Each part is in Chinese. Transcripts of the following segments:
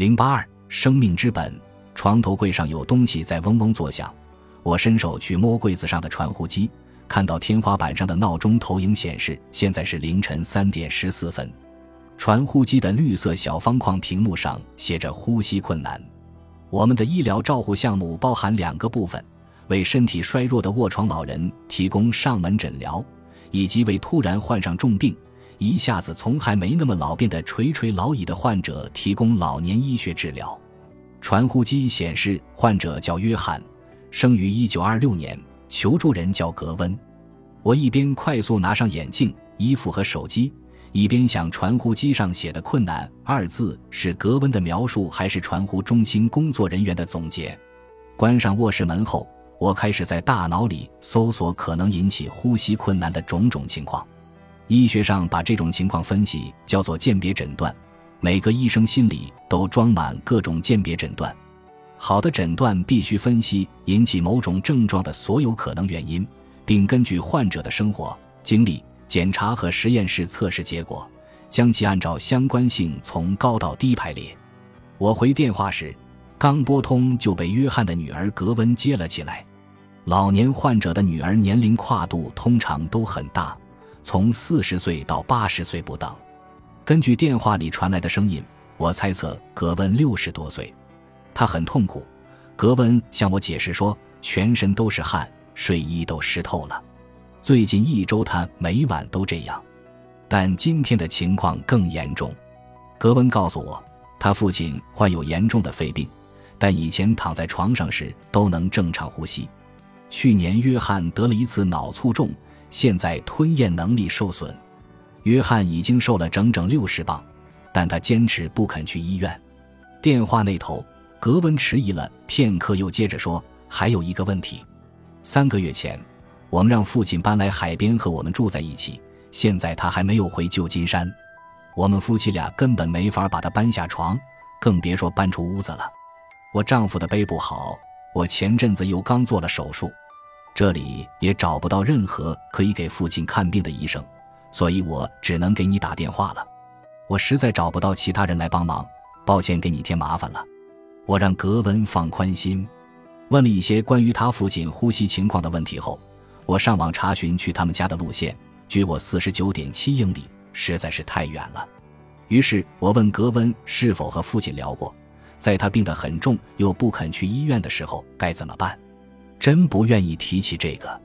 零八二，生命之本。床头柜上有东西在嗡嗡作响，我伸手去摸柜子上的传呼机，看到天花板上的闹钟投影显示现在是凌晨三点十四分。传呼机的绿色小方框屏幕上写着“呼吸困难”。我们的医疗照护项目包含两个部分：为身体衰弱的卧床老人提供上门诊疗，以及为突然患上重病、一下子从还没那么老变得垂垂老矣的患者提供老年医学治疗。传呼机显示，患者叫约翰，生于一九二六年，求助人叫格温。我一边快速拿上眼镜、衣服和手机，一边想：传呼机上写的“困难”二字是格温的描述，还是传呼中心工作人员的总结？关上卧室门后，我开始在大脑里搜索可能引起呼吸困难的种种情况。医学上把这种情况分析叫做鉴别诊断。每个医生心里都装满各种鉴别诊断，好的诊断必须分析引起某种症状的所有可能原因，并根据患者的生活经历、检查和实验室测试结果，将其按照相关性从高到低排列。我回电话时，刚拨通就被约翰的女儿格温接了起来。老年患者的女儿年龄跨度通常都很大，从四十岁到八十岁不等。根据电话里传来的声音，我猜测格温六十多岁，他很痛苦。格温向我解释说，全身都是汗，睡衣都湿透了。最近一周他每晚都这样，但今天的情况更严重。格温告诉我，他父亲患有严重的肺病，但以前躺在床上时都能正常呼吸。去年约翰得了一次脑卒中，现在吞咽能力受损。约翰已经瘦了整整六十磅，但他坚持不肯去医院。电话那头，格温迟疑了片刻，又接着说：“还有一个问题，三个月前，我们让父亲搬来海边和我们住在一起，现在他还没有回旧金山。我们夫妻俩根本没法把他搬下床，更别说搬出屋子了。我丈夫的背不好，我前阵子又刚做了手术，这里也找不到任何可以给父亲看病的医生。”所以我只能给你打电话了，我实在找不到其他人来帮忙，抱歉给你添麻烦了。我让格温放宽心，问了一些关于他父亲呼吸情况的问题后，我上网查询去他们家的路线，距我四十九点七英里，实在是太远了。于是我问格温是否和父亲聊过，在他病得很重又不肯去医院的时候该怎么办。真不愿意提起这个，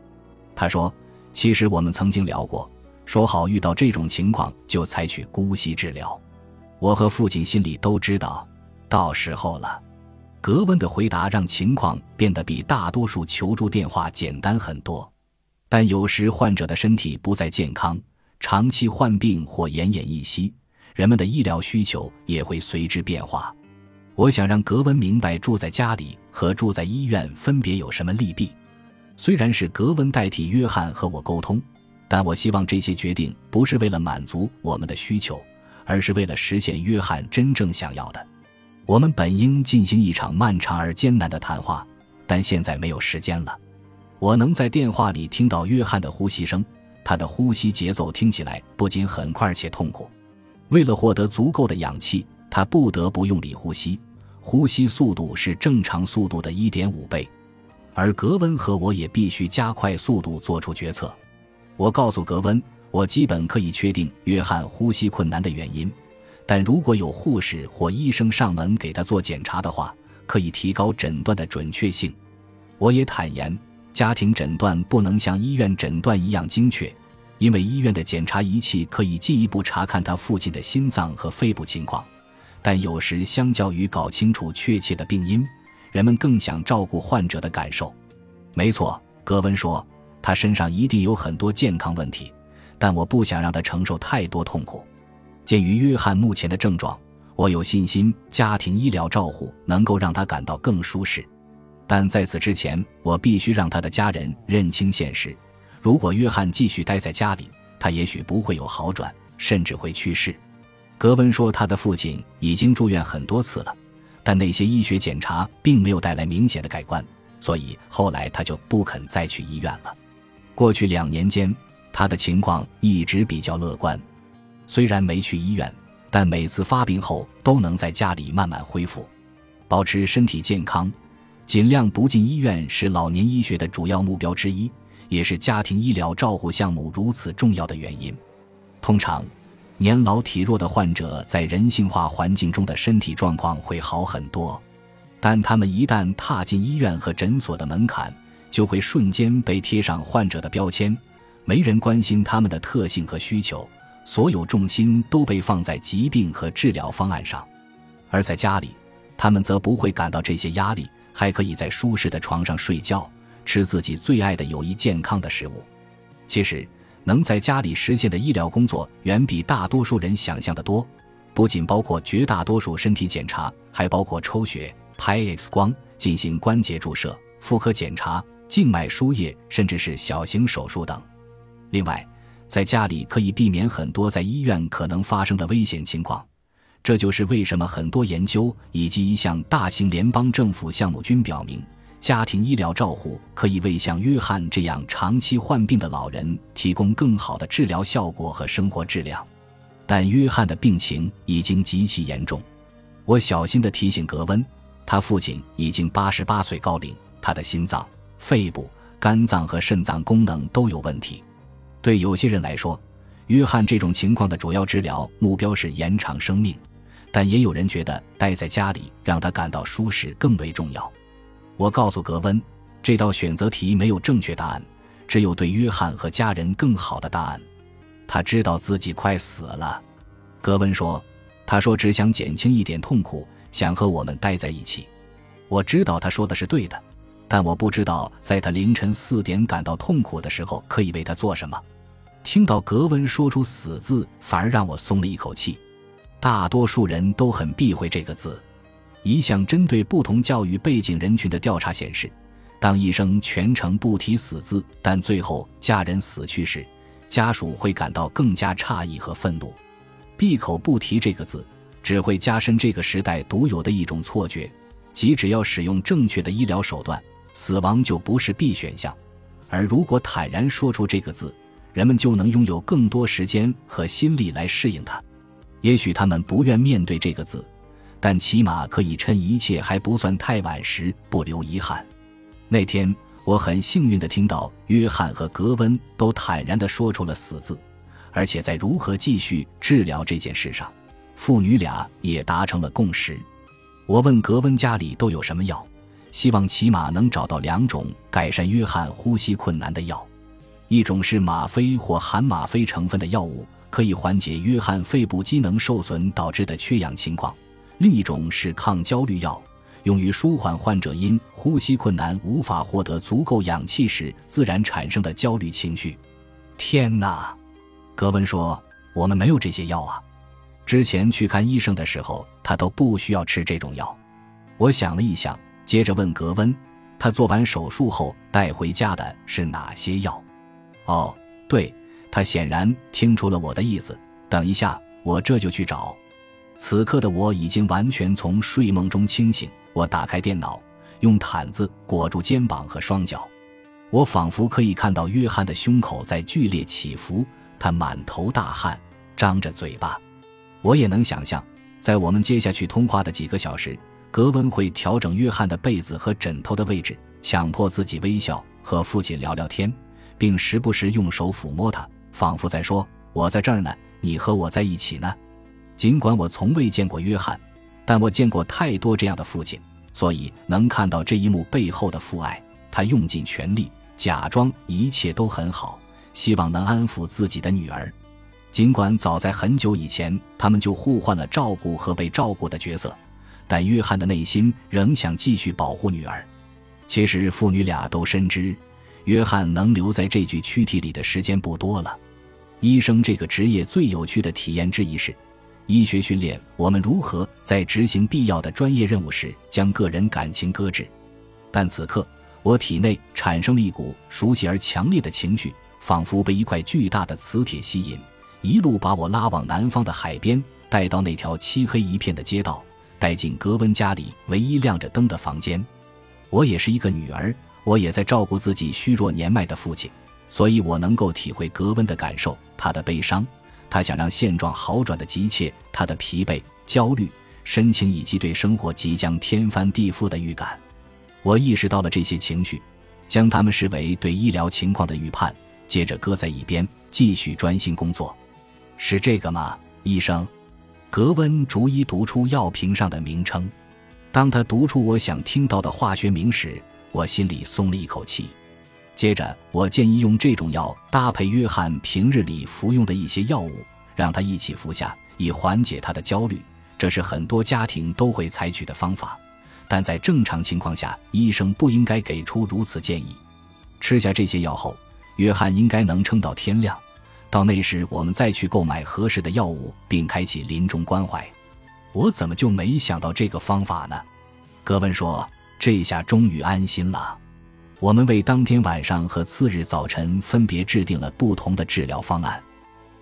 他说：“其实我们曾经聊过。”说好遇到这种情况就采取姑息治疗，我和父亲心里都知道，到时候了。格温的回答让情况变得比大多数求助电话简单很多，但有时患者的身体不再健康，长期患病或奄奄一息，人们的医疗需求也会随之变化。我想让格温明白住在家里和住在医院分别有什么利弊，虽然是格温代替约翰和我沟通。但我希望这些决定不是为了满足我们的需求，而是为了实现约翰真正想要的。我们本应进行一场漫长而艰难的谈话，但现在没有时间了。我能在电话里听到约翰的呼吸声，他的呼吸节奏听起来不仅很快且痛苦。为了获得足够的氧气，他不得不用力呼吸，呼吸速度是正常速度的一点五倍。而格温和我也必须加快速度做出决策。我告诉格温，我基本可以确定约翰呼吸困难的原因，但如果有护士或医生上门给他做检查的话，可以提高诊断的准确性。我也坦言，家庭诊断不能像医院诊断一样精确，因为医院的检查仪器可以进一步查看他父亲的心脏和肺部情况，但有时相较于搞清楚确切的病因，人们更想照顾患者的感受。没错，格温说。他身上一定有很多健康问题，但我不想让他承受太多痛苦。鉴于约翰目前的症状，我有信心家庭医疗照护能够让他感到更舒适。但在此之前，我必须让他的家人认清现实：如果约翰继续待在家里，他也许不会有好转，甚至会去世。格温说，他的父亲已经住院很多次了，但那些医学检查并没有带来明显的改观，所以后来他就不肯再去医院了。过去两年间，他的情况一直比较乐观。虽然没去医院，但每次发病后都能在家里慢慢恢复，保持身体健康，尽量不进医院是老年医学的主要目标之一，也是家庭医疗照护项目如此重要的原因。通常，年老体弱的患者在人性化环境中的身体状况会好很多，但他们一旦踏进医院和诊所的门槛，就会瞬间被贴上患者的标签，没人关心他们的特性和需求。所有重心都被放在疾病和治疗方案上，而在家里，他们则不会感到这些压力，还可以在舒适的床上睡觉，吃自己最爱的有益健康的食物。其实，能在家里实现的医疗工作远比大多数人想象的多，不仅包括绝大多数身体检查，还包括抽血、拍 X 光、进行关节注射、妇科检查、静脉输液，甚至是小型手术等。另外，在家里可以避免很多在医院可能发生的危险情况，这就是为什么很多研究以及一项大型联邦政府项目均表明，家庭医疗照护可以为像约翰这样长期患病的老人提供更好的治疗效果和生活质量。但约翰的病情已经极其严重，我小心地提醒格温，他父亲已经八十八岁高龄，他的心脏、肺部、肝脏和肾脏功能都有问题。对有些人来说，约翰这种情况的主要治疗目标是延长生命，但也有人觉得待在家里让他感到舒适更为重要。我告诉格温，这道选择题没有正确答案，只有对约翰和家人更好的答案。他知道自己快死了，格温说：“他说只想减轻一点痛苦，想和我们待在一起。”我知道他说的是对的，但我不知道在他凌晨四点感到痛苦的时候可以为他做什么。听到格温说出“死”字，反而让我松了一口气。大多数人都很避讳这个字。一项针对不同教育背景人群的调查显示，当医生全程不提“死”字，但最后家人死去时，家属会感到更加诧异和愤怒。闭口不提这个字，只会加深这个时代独有的一种错觉，即只要使用正确的医疗手段，死亡就不是 B 选项。而如果坦然说出这个字，人们就能拥有更多时间和心力来适应它。也许他们不愿面对这个字，但起码可以趁一切还不算太晚时不留遗憾。那天，我很幸运地听到约翰和格温都坦然地说出了“死”字，而且在如何继续治疗这件事上，父女俩也达成了共识。我问格温家里都有什么药，希望起码能找到两种改善约翰呼吸困难的药。一种是吗啡或含吗啡成分的药物，可以缓解约翰肺部机能受损导致的缺氧情况；另一种是抗焦虑药，用于舒缓患者因呼吸困难无法获得足够氧气时自然产生的焦虑情绪。天哪，格温说：“我们没有这些药啊！之前去看医生的时候，他都不需要吃这种药。”我想了一想，接着问格温：“他做完手术后带回家的是哪些药？”哦，对，他显然听出了我的意思。等一下，我这就去找。此刻的我已经完全从睡梦中清醒。我打开电脑，用毯子裹住肩膀和双脚。我仿佛可以看到约翰的胸口在剧烈起伏，他满头大汗，张着嘴巴。我也能想象，在我们接下去通话的几个小时，格温会调整约翰的被子和枕头的位置，强迫自己微笑，和父亲聊聊天。并时不时用手抚摸他，仿佛在说：“我在这儿呢，你和我在一起呢。”尽管我从未见过约翰，但我见过太多这样的父亲，所以能看到这一幕背后的父爱。他用尽全力，假装一切都很好，希望能安抚自己的女儿。尽管早在很久以前，他们就互换了照顾和被照顾的角色，但约翰的内心仍想继续保护女儿。其实父女俩都深知。约翰能留在这具躯体里的时间不多了。医生这个职业最有趣的体验之一是，医学训练我们如何在执行必要的专业任务时将个人感情搁置。但此刻，我体内产生了一股熟悉而强烈的情绪，仿佛被一块巨大的磁铁吸引，一路把我拉往南方的海边，带到那条漆黑一片的街道，带进格温家里唯一亮着灯的房间。我也是一个女儿。我也在照顾自己虚弱年迈的父亲，所以我能够体会格温的感受，他的悲伤，他想让现状好转的急切，他的疲惫、焦虑、深情以及对生活即将天翻地覆的预感。我意识到了这些情绪，将他们视为对医疗情况的预判，接着搁在一边，继续专心工作。是这个吗，医生？格温逐一读出药瓶上的名称。当他读出我想听到的化学名时，我心里松了一口气。接着，我建议用这种药搭配约翰平日里服用的一些药物，让他一起服下，以缓解他的焦虑。这是很多家庭都会采取的方法，但在正常情况下，医生不应该给出如此建议。吃下这些药后，约翰应该能撑到天亮。到那时，我们再去购买合适的药物，并开启临终关怀。我怎么就没想到这个方法呢？格温说：“这下终于安心了。”我们为当天晚上和次日早晨分别制定了不同的治疗方案。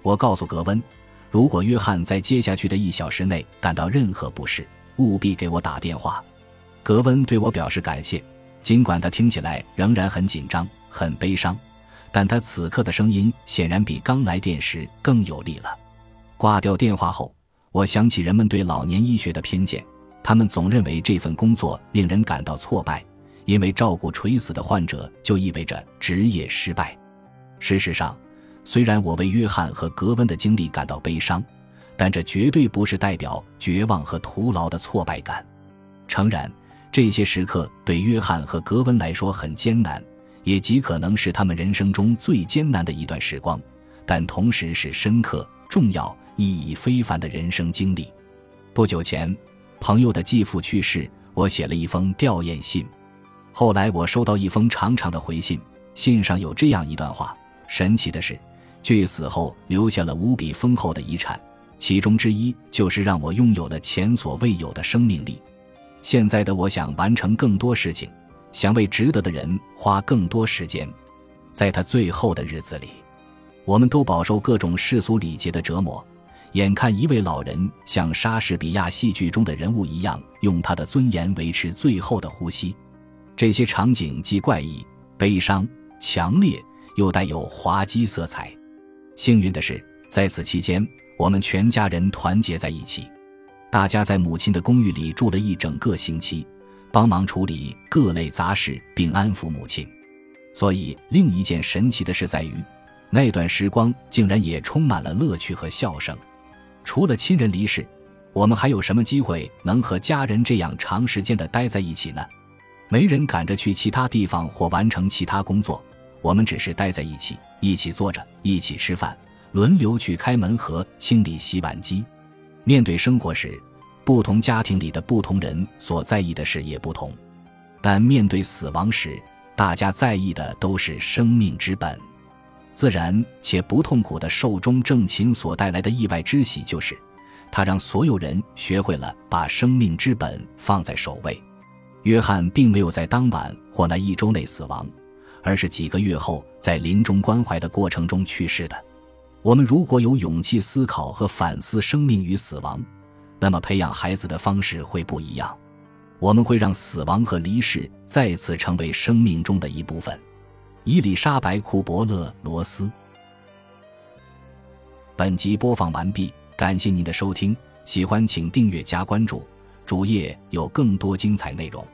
我告诉格温，如果约翰在接下去的一小时内感到任何不适，务必给我打电话。格温对我表示感谢，尽管他听起来仍然很紧张、很悲伤，但他此刻的声音显然比刚来电时更有力了。挂掉电话后，我想起人们对老年医学的偏见，他们总认为这份工作令人感到挫败。因为照顾垂死的患者就意味着职业失败。事实上，虽然我为约翰和格温的经历感到悲伤，但这绝对不是代表绝望和徒劳的挫败感。诚然，这些时刻对约翰和格温来说很艰难，也极可能是他们人生中最艰难的一段时光，但同时是深刻、重要、意义非凡的人生经历。不久前，朋友的继父去世，我写了一封吊唁信。后来我收到一封长长的回信，信上有这样一段话：神奇的是，据死后留下了无比丰厚的遗产，其中之一就是让我拥有了前所未有的生命力。现在的我想完成更多事情，想为值得的人花更多时间。在他最后的日子里，我们都饱受各种世俗礼节的折磨，眼看一位老人像莎士比亚戏剧中的人物一样，用他的尊严维持最后的呼吸。这些场景既怪异、悲伤、强烈，又带有滑稽色彩。幸运的是，在此期间，我们全家人团结在一起，大家在母亲的公寓里住了一整个星期，帮忙处理各类杂事，并安抚母亲。所以，另一件神奇的事在于，那段时光竟然也充满了乐趣和笑声。除了亲人离世，我们还有什么机会能和家人这样长时间的待在一起呢？没人赶着去其他地方或完成其他工作，我们只是待在一起，一起坐着，一起吃饭，轮流去开门和清理洗碗机。面对生活时，不同家庭里的不同人所在意的事也不同，但面对死亡时，大家在意的都是生命之本。自然且不痛苦的寿终正寝所带来的意外之喜，就是它让所有人学会了把生命之本放在首位。约翰并没有在当晚或那一周内死亡，而是几个月后在临终关怀的过程中去世的。我们如果有勇气思考和反思生命与死亡，那么培养孩子的方式会不一样。我们会让死亡和离世再次成为生命中的一部分。伊丽莎白·库伯勒·罗斯。本集播放完毕，感谢您的收听，喜欢请订阅加关注，主页有更多精彩内容。